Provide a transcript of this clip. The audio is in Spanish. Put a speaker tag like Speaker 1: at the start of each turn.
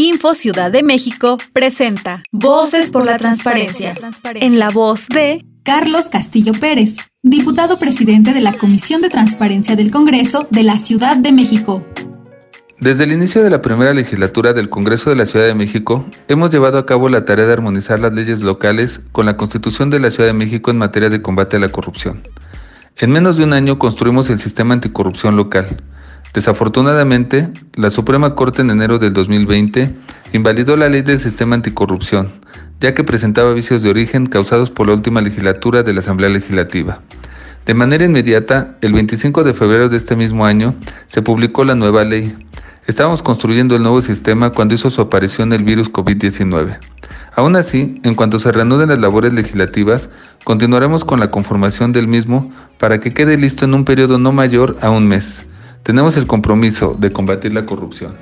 Speaker 1: Info Ciudad de México presenta Voces por la Transparencia. En la voz de
Speaker 2: Carlos Castillo Pérez, diputado presidente de la Comisión de Transparencia del Congreso de la Ciudad de México.
Speaker 3: Desde el inicio de la primera legislatura del Congreso de la Ciudad de México, hemos llevado a cabo la tarea de armonizar las leyes locales con la Constitución de la Ciudad de México en materia de combate a la corrupción. En menos de un año construimos el sistema anticorrupción local. Desafortunadamente, la Suprema Corte en enero del 2020 invalidó la ley del sistema anticorrupción, ya que presentaba vicios de origen causados por la última legislatura de la Asamblea Legislativa. De manera inmediata, el 25 de febrero de este mismo año, se publicó la nueva ley, Estábamos construyendo el nuevo sistema cuando hizo su aparición el virus COVID-19. Aún así, en cuanto se reanuden las labores legislativas, continuaremos con la conformación del mismo para que quede listo en un periodo no mayor a un mes. Tenemos el compromiso de combatir la corrupción.